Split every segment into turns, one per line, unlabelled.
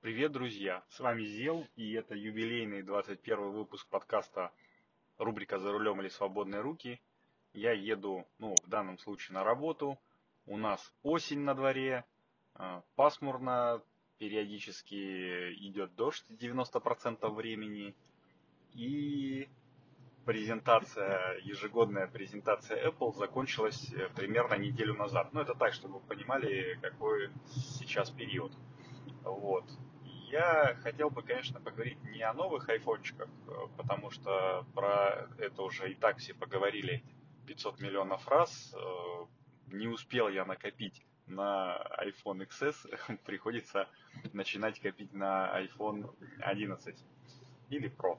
Привет, друзья! С вами Зел, и это юбилейный 21 выпуск подкаста рубрика «За рулем или свободные руки». Я еду, ну, в данном случае на работу. У нас осень на дворе, а, пасмурно, периодически идет дождь 90% времени. И презентация, ежегодная презентация Apple закончилась э, примерно неделю назад. Ну, это так, чтобы вы понимали, какой сейчас период. Вот. Я хотел бы, конечно, поговорить не о новых айфончиках, э, потому что про это уже и так все поговорили 500 миллионов раз. Э, не успел я накопить на iPhone XS, приходится начинать копить на iPhone 11 или Pro.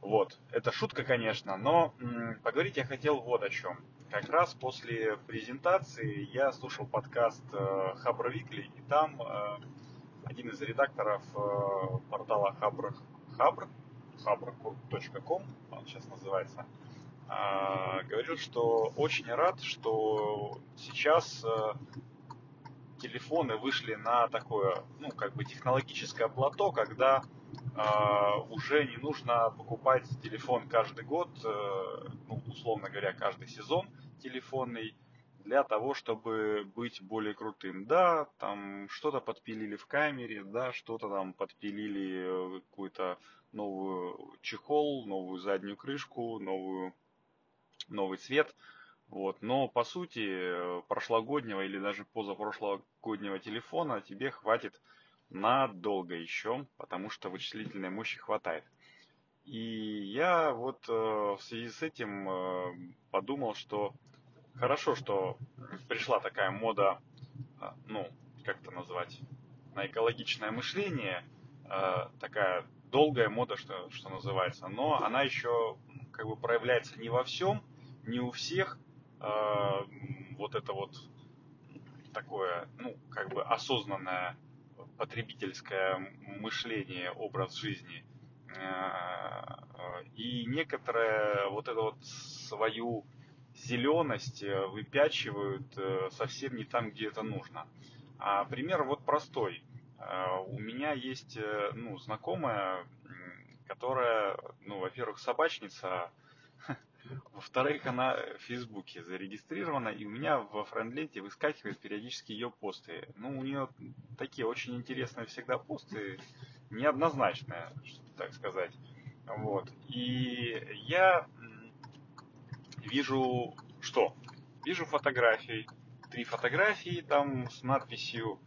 Вот, это шутка, конечно, но поговорить я хотел вот о чем. Как раз после презентации я слушал подкаст э, Хабр Викли, и там один из редакторов э, портала Хабр, Хабр, хабр.ком, он сейчас называется, э, говорил, что очень рад, что сейчас э, телефоны вышли на такое, ну, как бы технологическое плато, когда а, уже не нужно покупать телефон каждый год, э, ну, условно говоря, каждый сезон телефонный, для того, чтобы быть более крутым. Да, там что-то подпилили в камере, да, что-то там подпилили э, какую-то новую чехол, новую заднюю крышку, новую, новый цвет. Вот. Но по сути э, прошлогоднего или даже позапрошлогоднего телефона тебе хватит надолго еще, потому что вычислительной мощи хватает. И я вот э, в связи с этим подумал, что хорошо, что пришла такая мода, э, ну, как это назвать, на экологичное мышление, э, такая долгая мода, что, что называется, но она еще как бы проявляется не во всем, не у всех, э, вот это вот такое, ну, как бы осознанное потребительское мышление, образ жизни. И некоторые вот эту вот свою зеленость э, выпячивают э, совсем не там, где это нужно. А пример вот простой. У меня есть ну, знакомая, которая, ну, во-первых, собачница, во-вторых, она в Фейсбуке зарегистрирована, и у меня во френд-ленте выскакивают периодически ее посты. Ну, у нее такие очень интересные всегда посты, неоднозначные, так сказать. Вот. И я вижу что? Вижу фотографии, три фотографии там с надписью,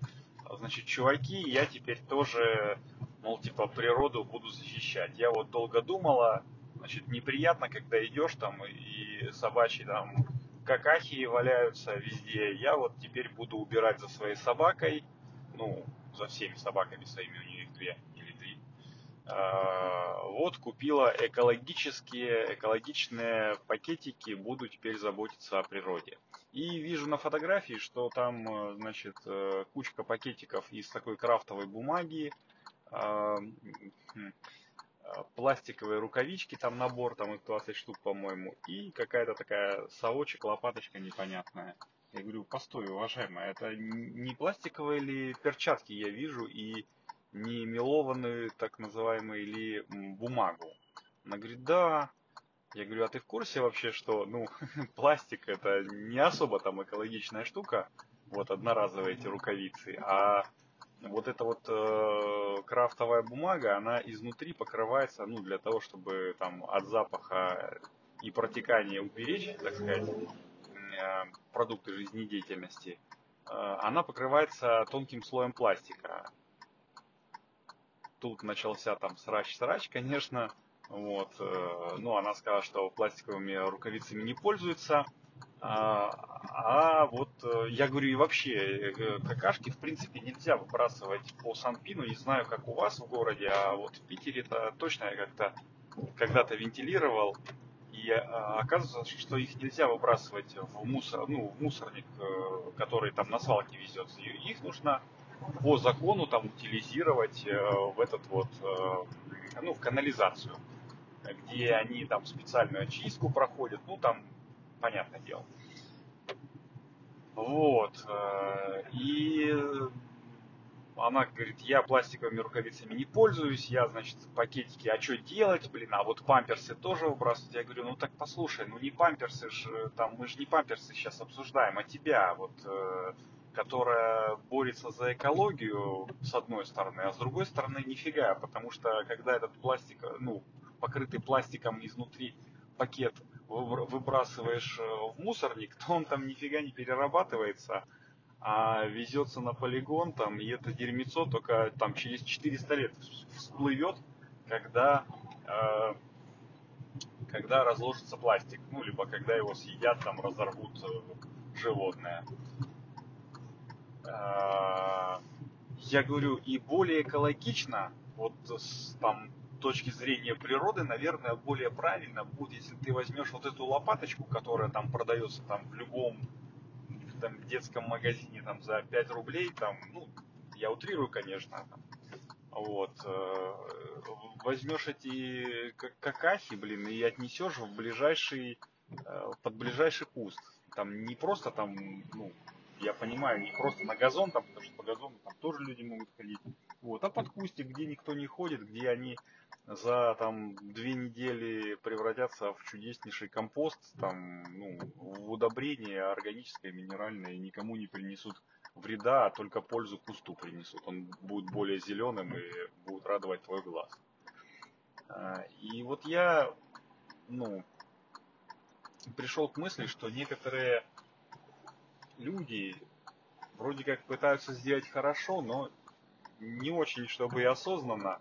значит, чуваки, я теперь тоже, мол, типа, природу буду защищать. Я вот долго думала, Значит, неприятно, когда идешь там и собачьи там какахи валяются везде. Я вот теперь буду убирать за своей собакой, ну, за всеми собаками своими, у нее их две. А, вот купила экологические, экологичные пакетики, буду теперь заботиться о природе. И вижу на фотографии, что там, значит, э, кучка пакетиков из такой крафтовой бумаги, а, Э, пластиковые рукавички, там набор, там их 20 штук, по-моему, и какая-то такая совочек, лопаточка непонятная. Я говорю, постой, уважаемая, это не пластиковые или перчатки я вижу, и не мелованную, так называемую, или бумагу. Она говорит, да. Я говорю, а ты в курсе вообще, что, ну, пластик это не особо там экологичная штука, вот одноразовые эти рукавицы, а вот эта вот э, крафтовая бумага, она изнутри покрывается, ну, для того, чтобы там от запаха и протекания уберечь, так сказать, э, продукты жизнедеятельности, э, она покрывается тонким слоем пластика. Тут начался там срач-срач, конечно, вот, э, ну, она сказала, что пластиковыми рукавицами не пользуется, а, а вот э, я говорю, и вообще э, какашки в принципе нельзя выбрасывать по Санпину. Не знаю, как у вас в городе, а вот в Питере это точно я как-то когда-то вентилировал. И оказывается, что их нельзя выбрасывать в мусор, ну, в мусорник, который там на свалке везется. Их нужно по закону там утилизировать в этот вот, ну, в канализацию, где они там специальную очистку проходят, ну, там понятное дело. Вот. Э, и она говорит, я пластиковыми рукавицами не пользуюсь, я, значит, пакетики, а что делать, блин, а вот памперсы тоже выбрасывать. Я говорю, ну так послушай, ну не памперсы же, там, мы же не памперсы сейчас обсуждаем, а тебя, вот, э, которая борется за экологию, с одной стороны, а с другой стороны, нифига, потому что когда этот пластик, ну, покрытый пластиком изнутри пакет выбрасываешь э, в мусорник, то он там нифига не перерабатывается, а везется на полигон, там, и это дерьмецо только там через 400 лет всплывет, когда, э, когда разложится пластик, ну, либо когда его съедят, там, разорвут э, животное. Э, я говорю, и более экологично, вот с там точки зрения природы, наверное, более правильно будет, если ты возьмешь вот эту лопаточку, которая там продается там в любом там, детском магазине там за 5 рублей, там, ну, я утрирую, конечно, там, вот, э, возьмешь эти какахи, блин, и отнесешь в ближайший, э, под ближайший куст. Там не просто там, ну, я понимаю, не просто на газон, там, потому что по газону там тоже люди могут ходить, вот, а под кустик, где никто не ходит, где они за там две недели превратятся в чудеснейший компост, там, ну, в удобрение органическое, минеральное, и никому не принесут вреда, а только пользу кусту принесут. Он будет более зеленым и будет радовать твой глаз. А, и вот я, ну, пришел к мысли, что некоторые люди вроде как пытаются сделать хорошо, но не очень, чтобы и осознанно,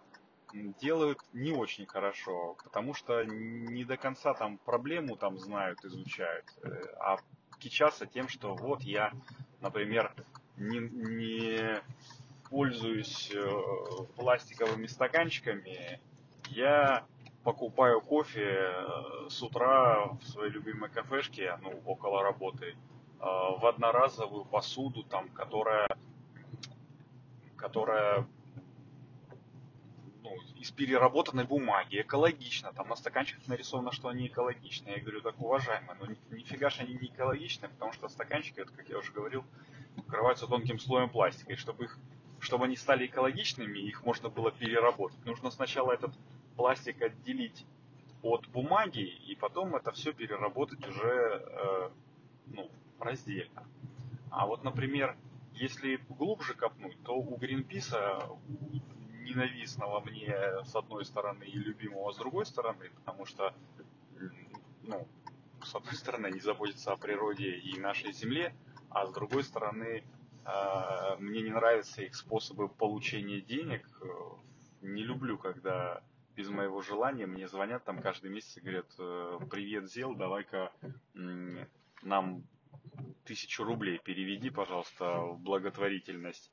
делают не очень хорошо, потому что не до конца там проблему там знают, изучают, э, а кичатся тем, что вот я, например, не, не пользуюсь э, пластиковыми стаканчиками, я покупаю кофе э, с утра в своей любимой кафешке, ну, около работы, в одноразовую посуду, там, которая, которая из переработанной бумаги, экологично, там на стаканчиках нарисовано, что они экологичны. Я говорю, так уважаемые, но нифига же они не экологичны, потому что стаканчики, это, как я уже говорил, покрываются тонким слоем пластика. И чтобы, их, чтобы они стали экологичными, их можно было переработать. Нужно сначала этот пластик отделить от бумаги, и потом это все переработать уже э, ну, раздельно. А вот, например, если глубже копнуть, то у Гринписа, ненавистного мне с одной стороны и любимого с другой стороны, потому что, ну, с одной стороны, они заботятся о природе и нашей земле, а с другой стороны, э, мне не нравятся их способы получения денег. Не люблю, когда без моего желания мне звонят там каждый месяц и говорят, «Э, привет, Зел, давай-ка нам тысячу рублей переведи, пожалуйста, в благотворительность.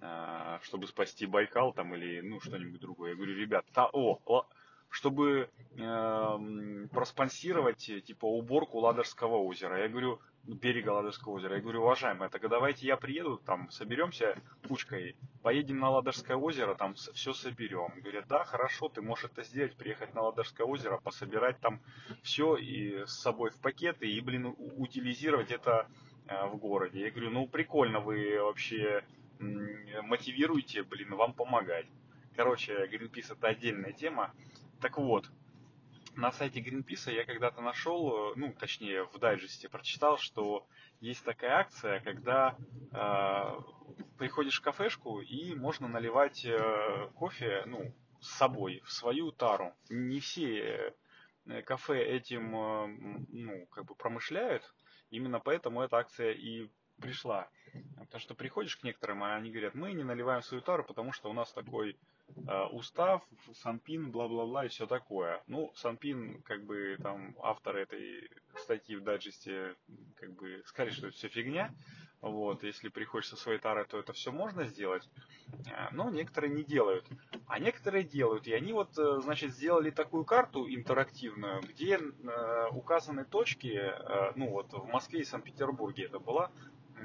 А, чтобы спасти Байкал там или ну что-нибудь другое. Я говорю, ребят, та, о, чтобы э, проспонсировать типа уборку Ладожского озера. Я говорю, берега Ладожского озера. Я говорю, уважаемые, так давайте я приеду, там соберемся кучкой, поедем на Ладожское озеро, там все соберем. Говорят, да, хорошо, ты можешь это сделать, приехать на Ладожское озеро, пособирать там все и с собой в пакеты и, блин, утилизировать это э, в городе. Я говорю, ну прикольно вы вообще мотивируйте, блин, вам помогать. Короче, Greenpeace это отдельная тема. Так вот, на сайте Greenpeace я когда-то нашел, ну, точнее, в дайджесте прочитал, что есть такая акция, когда э, приходишь в кафешку и можно наливать э, кофе, ну, с собой, в свою тару. Не все э, кафе этим, э, ну, как бы промышляют, именно поэтому эта акция и пришла. Потому что приходишь к некоторым, а они говорят, мы не наливаем свою тару, потому что у нас такой э, устав, Санпин, бла-бла-бла и все такое. Ну, Санпин, как бы там авторы этой статьи в дайджесте, как бы сказали, что это все фигня. Вот, если приходишь со своей тарой, то это все можно сделать. Э, но некоторые не делают. А некоторые делают. И они вот, э, значит, сделали такую карту интерактивную, где э, указаны точки, э, ну вот в Москве и Санкт-Петербурге это была,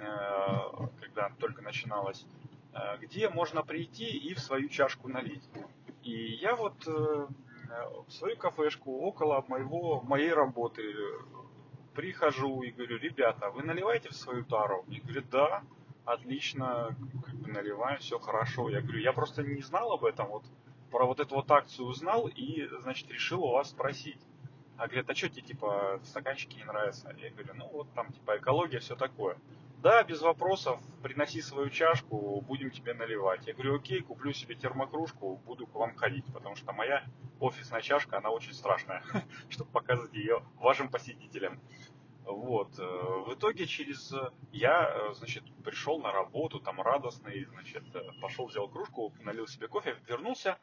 Э, когда только начиналось, э, где можно прийти и в свою чашку налить. И я вот э, в свою кафешку около моего, моей работы прихожу и говорю, ребята, вы наливаете в свою тару? Мне говорят, да, отлично, кофе наливаем, все хорошо. Я говорю, я просто не знал об этом, вот про вот эту вот акцию узнал и, значит, решил у вас спросить. А говорят, а что тебе, типа, стаканчики не нравятся? Я говорю, ну вот там, типа, экология, все такое. Да, без вопросов, приноси свою чашку, будем тебе наливать. Я говорю, окей, куплю себе термокружку, буду к вам ходить, потому что моя офисная чашка, она очень страшная, чтобы показывать ее вашим посетителям. Вот. Э, в итоге через... Я, э, значит, пришел на работу, там радостный, значит, э, пошел, взял кружку, налил себе кофе, вернулся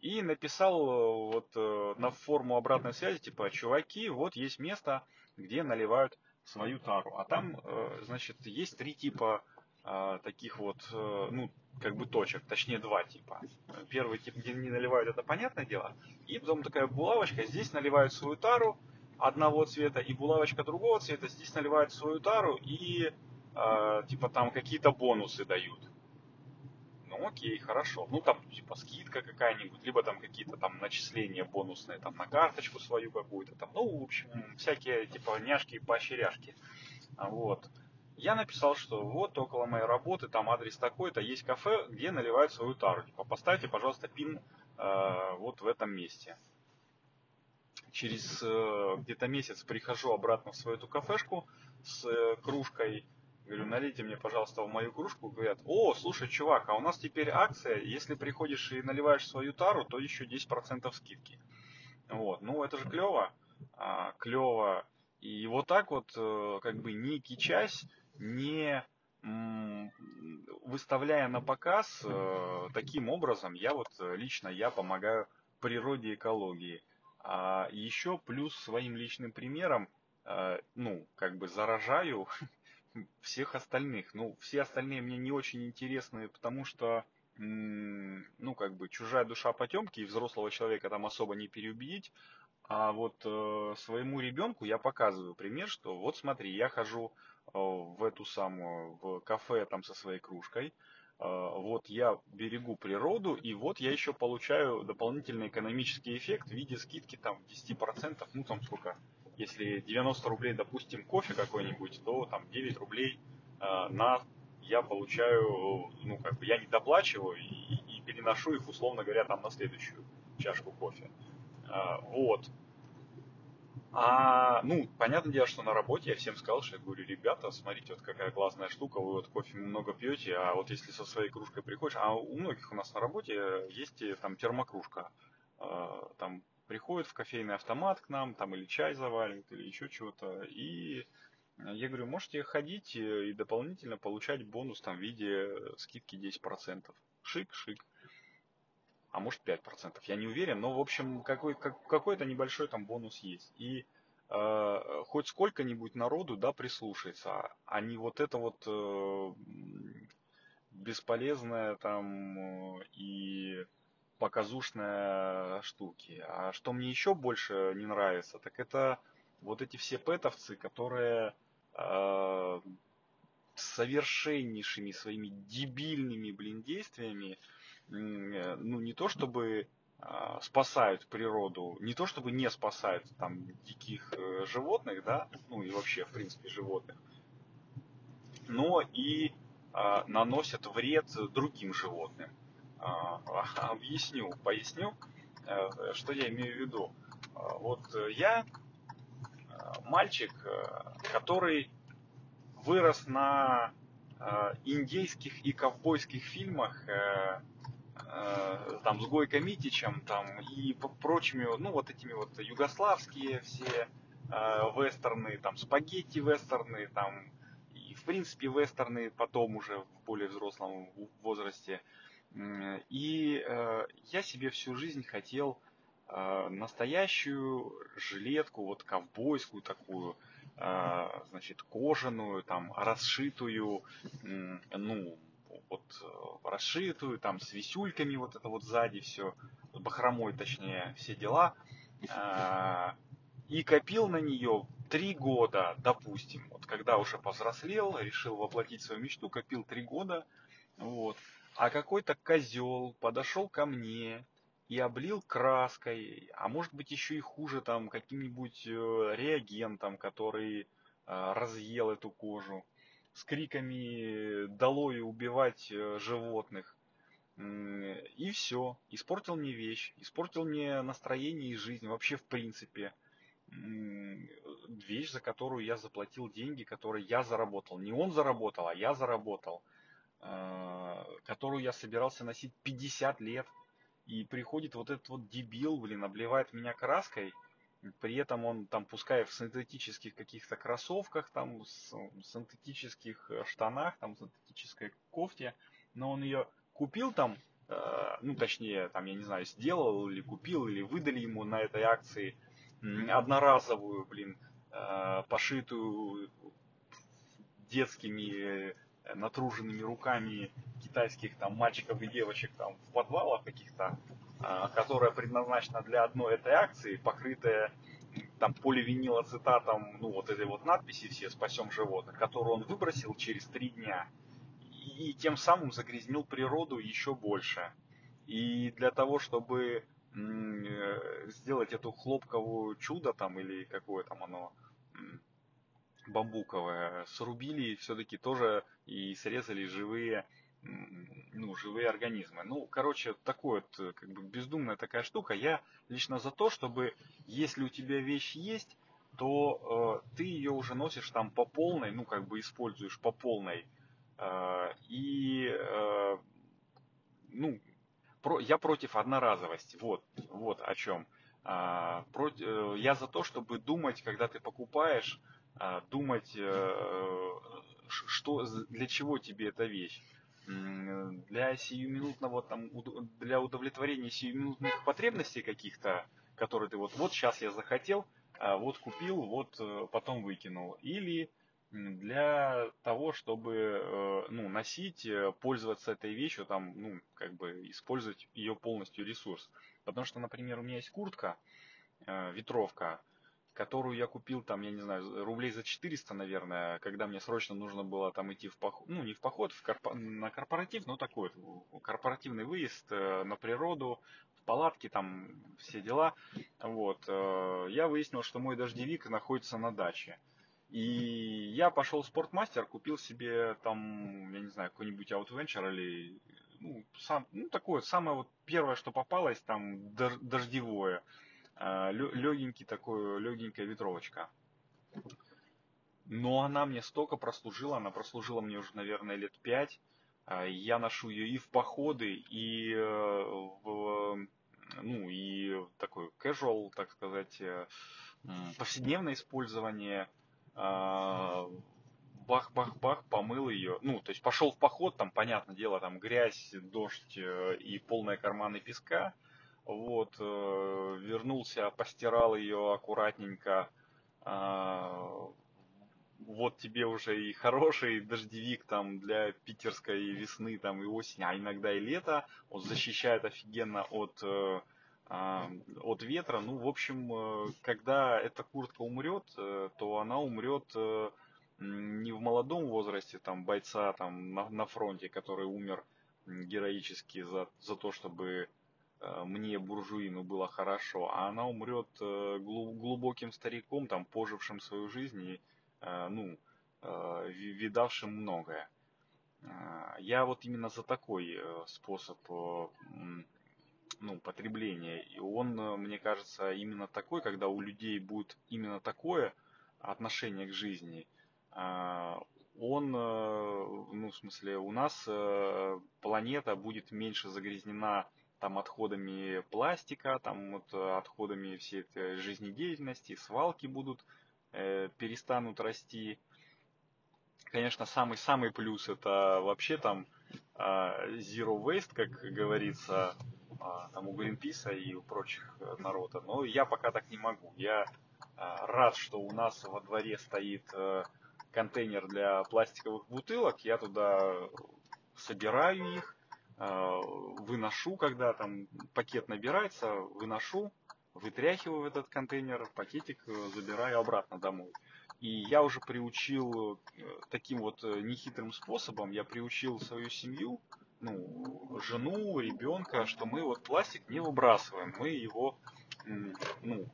и написал вот на форму обратной связи, типа, чуваки, вот есть место, где наливают свою тару. А там, э, значит, есть три типа э, таких вот, э, ну, как бы точек, точнее два типа. Первый тип, где не наливают, это понятное дело. И потом такая булавочка, здесь наливают свою тару одного цвета, и булавочка другого цвета, здесь наливают свою тару и типа там какие-то бонусы дают ну окей, хорошо. Ну там типа скидка какая-нибудь, либо там какие-то там начисления бонусные там на карточку свою какую-то там, ну в общем всякие типа няшки и поощряшки. Вот. Я написал, что вот около моей работы, там адрес такой-то, есть кафе, где наливают свою тару. Типа, поставьте, пожалуйста, пин э, вот в этом месте. Через э, где-то месяц прихожу обратно в свою эту кафешку с э, кружкой Говорю, налейте мне, пожалуйста, в мою кружку. Говорят, о, слушай, чувак, а у нас теперь акция, если приходишь и наливаешь свою тару, то еще 10% скидки. Вот, ну это же клево, а, клево. И вот так вот, э, как бы не кичась, не выставляя на показ, э, таким образом я вот э, лично я помогаю природе экологии. А еще плюс своим личным примером, ну, как бы заражаю всех остальных. Ну, все остальные мне не очень интересны, потому что, ну, как бы, чужая душа потемки, и взрослого человека там особо не переубедить. А вот э, своему ребенку я показываю пример, что вот смотри, я хожу э, в эту самую, в кафе там со своей кружкой, э, вот я берегу природу, и вот я еще получаю дополнительный экономический эффект в виде скидки там 10%, ну там сколько, если 90 рублей, допустим, кофе какой-нибудь, то там 9 рублей э, на я получаю, ну, как бы я не доплачиваю и, и переношу их, условно говоря, там на следующую чашку кофе. А, вот. А, ну, понятное дело, что на работе я всем сказал, что я говорю, ребята, смотрите, вот какая классная штука, вы вот кофе много пьете, а вот если со своей кружкой приходишь, а у многих у нас на работе есть э, там термокружка, а, там приходит в кофейный автомат к нам, там или чай заваривают, или еще чего-то. И я говорю, можете ходить и дополнительно получать бонус там в виде скидки 10%. Шик, шик. А может 5%, я не уверен, но в общем какой, как, какой-то небольшой там бонус есть. И э, хоть сколько-нибудь народу, да, прислушается, а не вот это вот э, бесполезное там э, и показушные штуки. А что мне еще больше не нравится, так это вот эти все пэтовцы, которые э, совершеннейшими своими дебильными, блин, действиями, э, ну, не то чтобы э, спасают природу, не то чтобы не спасают там диких э, животных, да, ну и вообще, в принципе, животных, но и э, наносят вред другим животным. А, объясню, поясню, э, что я имею в виду. А, вот я э, мальчик, э, который вырос на индейских и ковбойских фильмах там с Гойко Митичем там и прочими, ну вот этими вот югославские все вестерны, там спагетти вестерны, там и в принципе вестерны потом уже в более взрослом возрасте. И э, я себе всю жизнь хотел э, настоящую жилетку, вот ковбойскую такую, э, значит, кожаную, там, расшитую, ну, вот расшитую, там, с висюльками вот это вот сзади все, бахромой точнее, все дела. И копил на нее три года, допустим, вот когда уже повзрослел, решил воплотить свою мечту, копил три года, вот, а какой-то козел подошел ко мне и облил краской, а может быть еще и хуже там каким-нибудь э, реагентом, который э, разъел эту кожу. с криками «долой убивать э, животных». И все. Испортил мне вещь, испортил мне настроение и жизнь вообще в принципе. Вещь, за которую я заплатил деньги, которые я заработал. Не он заработал, а я заработал. Которую я собирался носить 50 лет. И приходит вот этот вот дебил, блин, обливает меня краской. При этом он там, пускай в синтетических каких-то кроссовках, там, с, синтетических э, штанах, там, синтетической кофте, но он ее купил там, э, ну, точнее, там, я не знаю, сделал или купил, или выдали ему на этой акции одноразовую, блин, э, пошитую детскими натруженными руками китайских там мальчиков и девочек там в подвалах каких-то, а, которая предназначена для одной этой акции, покрытая там поливинилацетатом, ну вот этой вот надписи все «Спасем животных», которую он выбросил через три дня. И тем самым загрязнил природу еще больше. И для того, чтобы э, сделать эту хлопковую чудо там или какое там оно бамбуковое, срубили все-таки тоже и срезали живые, ну, живые организмы. Ну, короче, такой вот, как бы бездумная такая штука. Я лично за то, чтобы, если у тебя вещь есть, то э, ты ее уже носишь там по полной, ну, как бы используешь по полной. Э, и, э, ну, про, я против одноразовости. Вот, вот о чем. Э, про, э, я за то, чтобы думать, когда ты покупаешь, а, думать, э, что, для чего тебе эта вещь. Для сиюминутного, там, для удовлетворения сиюминутных потребностей каких-то, которые ты вот, вот сейчас я захотел, а вот купил, вот э, потом выкинул. Или для того, чтобы э, ну, носить, пользоваться этой вещью, там, ну, как бы использовать ее полностью ресурс. Потому что, например, у меня есть куртка, ветровка, которую я купил там, я не знаю, рублей за 400, наверное, когда мне срочно нужно было там идти в поход, ну не в поход, в корпо... на корпоратив, но такой корпоративный выезд э, на природу, в палатке, там все дела. Вот. Э, я выяснил, что мой дождевик находится на даче. И я пошел в спортмастер, купил себе там, я не знаю, какой-нибудь Outventure или ну, сам, ну такое, самое вот первое, что попалось, там дождевое. А, легенький такой, легенькая ветровочка. Но она мне столько прослужила, она прослужила мне уже, наверное, лет пять. А, я ношу ее и в походы, и э, в, ну, и такой casual, так сказать, э, повседневное использование. Бах-бах-бах, помыл ее. Ну, то есть пошел в поход, там, понятное дело, там грязь, дождь э, и полные карманы песка. Вот, э, вернулся, постирал ее аккуратненько. Э, вот тебе уже и хороший дождевик там для питерской весны там и осени, а иногда и лета. Он защищает офигенно от, э, э, от ветра. Ну, в общем, э, когда эта куртка умрет, то она умрет не в молодом возрасте там бойца там на, на фронте, который умер героически за, за то, чтобы мне, буржуину, было хорошо, а она умрет э, глубоким стариком, там, пожившим свою жизнь и, э, ну, видавшим многое. Я вот именно за такой способ ну, потребления. И он, мне кажется, именно такой, когда у людей будет именно такое отношение к жизни, он, ну, в смысле, у нас планета будет меньше загрязнена там отходами пластика, там вот э, отходами всей этой жизнедеятельности, свалки будут, э, перестанут расти. Конечно, самый-самый плюс это вообще там э, zero waste, как говорится, э, там у Greenpeace и у прочих э, народа. Но я пока так не могу. Я э, рад, что у нас во дворе стоит э, контейнер для пластиковых бутылок. Я туда собираю их, выношу, когда там пакет набирается, выношу, вытряхиваю этот контейнер, пакетик э, забираю обратно домой. И я уже приучил э, таким вот нехитрым способом, я приучил свою семью, ну, жену, ребенка, что мы вот пластик не выбрасываем, мы его, ну,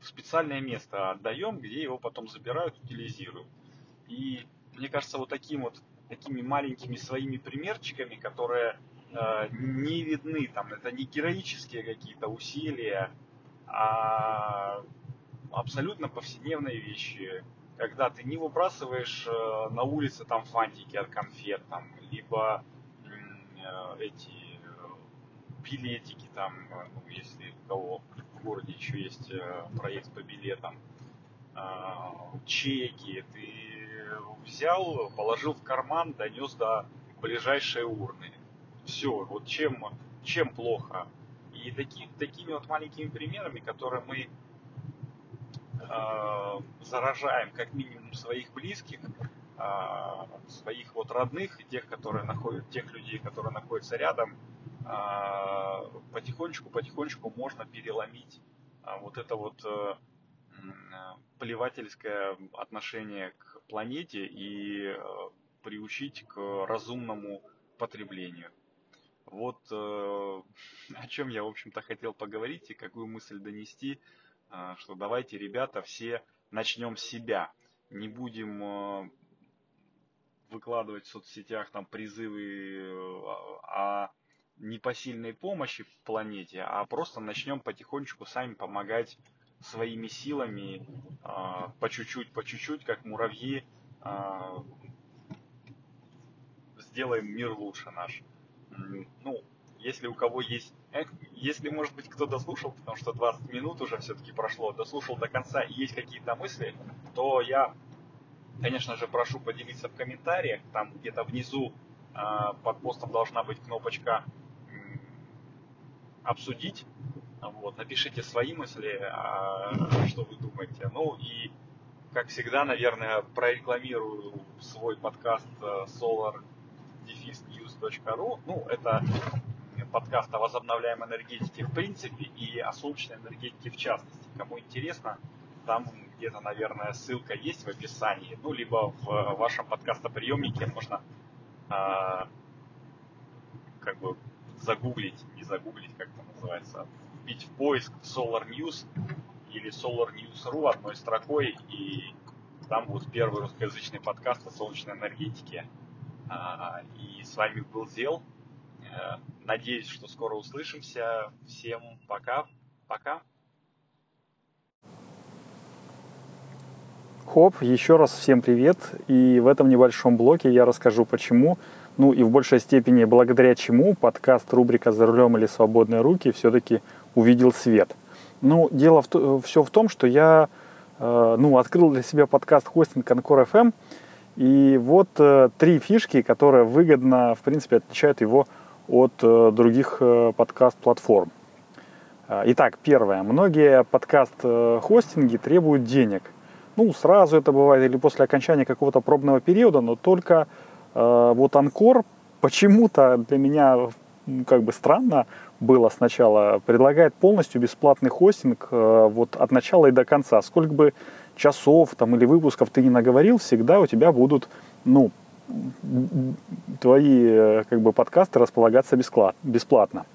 в специальное место отдаем, где его потом забирают, утилизируют. И мне кажется, вот таким вот такими маленькими своими примерчиками, которые э, не видны, там, это не героические какие-то усилия, а абсолютно повседневные вещи, когда ты не выбрасываешь э, на улице там фантики от конфет, там, либо э, эти э, билетики там, ну, если у кого в городе еще есть э, проезд по билетам, чеки, ты взял, положил в карман, донес до ближайшей урны. Все, вот чем, чем плохо. И таки, такими вот маленькими примерами, которые мы э, заражаем как минимум своих близких, э, своих вот родных, тех, которые находят, тех людей, которые находятся рядом, э, потихонечку, потихонечку можно переломить э, вот это вот э, плевательское отношение к планете и э, приучить к разумному потреблению. Вот э, о чем я, в общем-то, хотел поговорить и какую мысль донести, э, что давайте, ребята, все начнем с себя. Не будем выкладывать в соцсетях там призывы о непосильной помощи планете, а просто начнем потихонечку сами помогать своими силами, а, по чуть-чуть, по чуть-чуть, как муравьи, а, сделаем мир лучше наш. Ну, если у кого есть... Если, может быть, кто дослушал, потому что 20 минут уже все-таки прошло, дослушал до конца и есть какие-то мысли, то я, конечно же, прошу поделиться в комментариях. Там где-то внизу а, под постом должна быть кнопочка «Обсудить». Вот, напишите свои мысли, а, что вы думаете. Ну и, как всегда, наверное, прорекламирую свой подкаст э, solar-news.ru. Ну, это подкаст о возобновляемой энергетике в принципе и о солнечной энергетике в частности. Кому интересно, там где-то, наверное, ссылка есть в описании, ну, либо в вашем подкастоприемнике можно а, как бы загуглить, не загуглить, как это называется, вбить в поиск Solar News или Solar News.ru одной строкой, и там будет первый русскоязычный подкаст о солнечной энергетике. А, и с вами был Зел. Э, надеюсь, что скоро услышимся. Всем пока. Пока.
Хоп, еще раз всем привет. И в этом небольшом блоке я расскажу, почему, ну и в большей степени благодаря чему подкаст рубрика «За рулем или свободные руки» все-таки увидел свет. Ну, дело в, все в том, что я э, ну, открыл для себя подкаст хостинг Анкор FM, и вот э, три фишки, которые выгодно, в принципе, отличают его от э, других э, подкаст-платформ. Э, итак, первое. Многие подкаст-хостинги требуют денег. Ну, сразу это бывает или после окончания какого-то пробного периода, но только э, вот Анкор почему-то для меня как бы странно было сначала, предлагает полностью бесплатный хостинг э, вот от начала и до конца. Сколько бы часов там или выпусков ты не наговорил, всегда у тебя будут, ну, твои э, как бы подкасты располагаться бесплатно.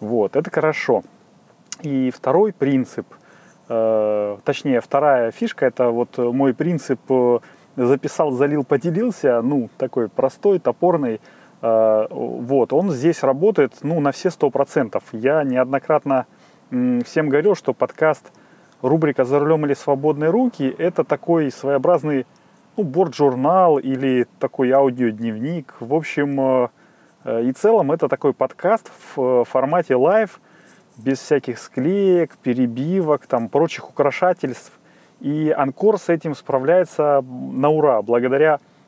Вот, это хорошо. И второй принцип, э, точнее, вторая фишка, это вот мой принцип записал, залил, поделился, ну, такой простой, топорный, вот, он здесь работает ну, на все сто процентов. Я неоднократно всем говорил, что подкаст рубрика «За рулем или свободные руки» — это такой своеобразный ну, борт-журнал или такой аудиодневник. В общем, э, э, и целом это такой подкаст в формате live, без всяких склеек, перебивок, там, прочих украшательств. И Anchor с этим справляется на ура, благодаря Э,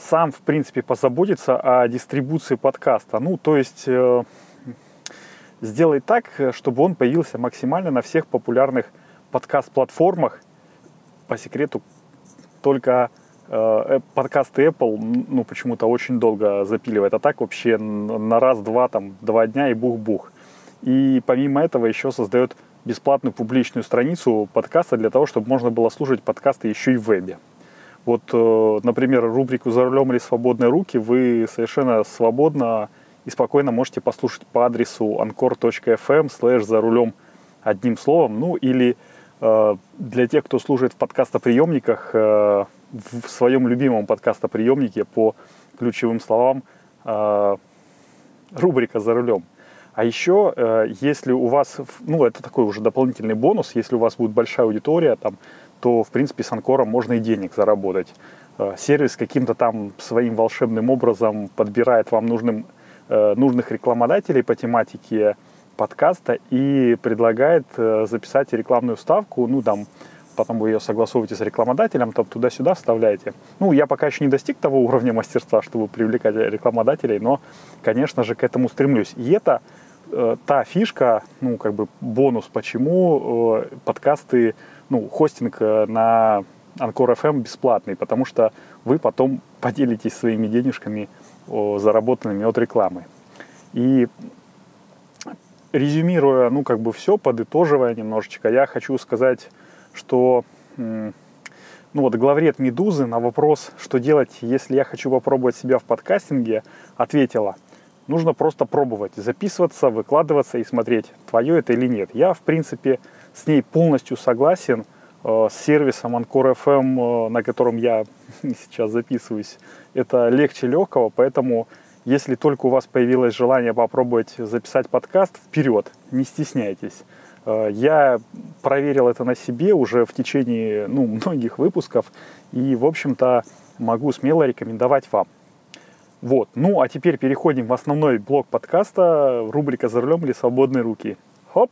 сам, в принципе, позаботиться о дистрибуции подкаста. Ну, то есть э, сделать так, чтобы он появился максимально на всех популярных подкаст-платформах. По секрету, только э, подкасты Apple, ну, почему-то очень долго запиливает, а так вообще на раз-два, там, два дня и бух-бух. И помимо этого еще создает бесплатную публичную страницу подкаста для того, чтобы можно было слушать подкасты еще и в вебе. Вот, э, например, рубрику «За рулем или свободные руки» вы совершенно свободно и спокойно можете послушать по адресу anchor.fm slash «За рулем» одним словом. Ну или э, для тех, кто служит в подкастоприемниках, э, в своем любимом подкастоприемнике по ключевым словам рубрика «За рулем». А еще, если у вас, ну, это такой уже дополнительный бонус, если у вас будет большая аудитория, там, то, в принципе, с Анкором можно и денег заработать. Э, сервис каким-то там своим волшебным образом подбирает вам нужным, э, нужных рекламодателей по тематике подкаста и предлагает э, записать рекламную ставку, ну, там, потом вы ее согласовываете с рекламодателем, там туда-сюда вставляете. Ну, я пока еще не достиг того уровня мастерства, чтобы привлекать рекламодателей, но, конечно же, к этому стремлюсь. И это э, та фишка, ну, как бы бонус, почему э, подкасты ну, хостинг э, на Анкор FM бесплатный, потому что вы потом поделитесь своими денежками, заработанными от рекламы. И резюмируя, ну, как бы все, подытоживая немножечко, я хочу сказать, что, ну, вот главред «Медузы» на вопрос, что делать, если я хочу попробовать себя в подкастинге, ответила, нужно просто пробовать, записываться, выкладываться и смотреть, твое это или нет. Я, в принципе, с ней полностью согласен. Э, с сервисом Ancore FM, э, на котором я сейчас записываюсь, это легче легкого, поэтому если только у вас появилось желание попробовать записать подкаст, вперед, не стесняйтесь. Э, я проверил это на себе уже в течение ну, многих выпусков и, в общем-то, могу смело рекомендовать вам. Вот. Ну, а теперь переходим в основной блок подкаста, рубрика «За рулем или свободные руки». Хоп!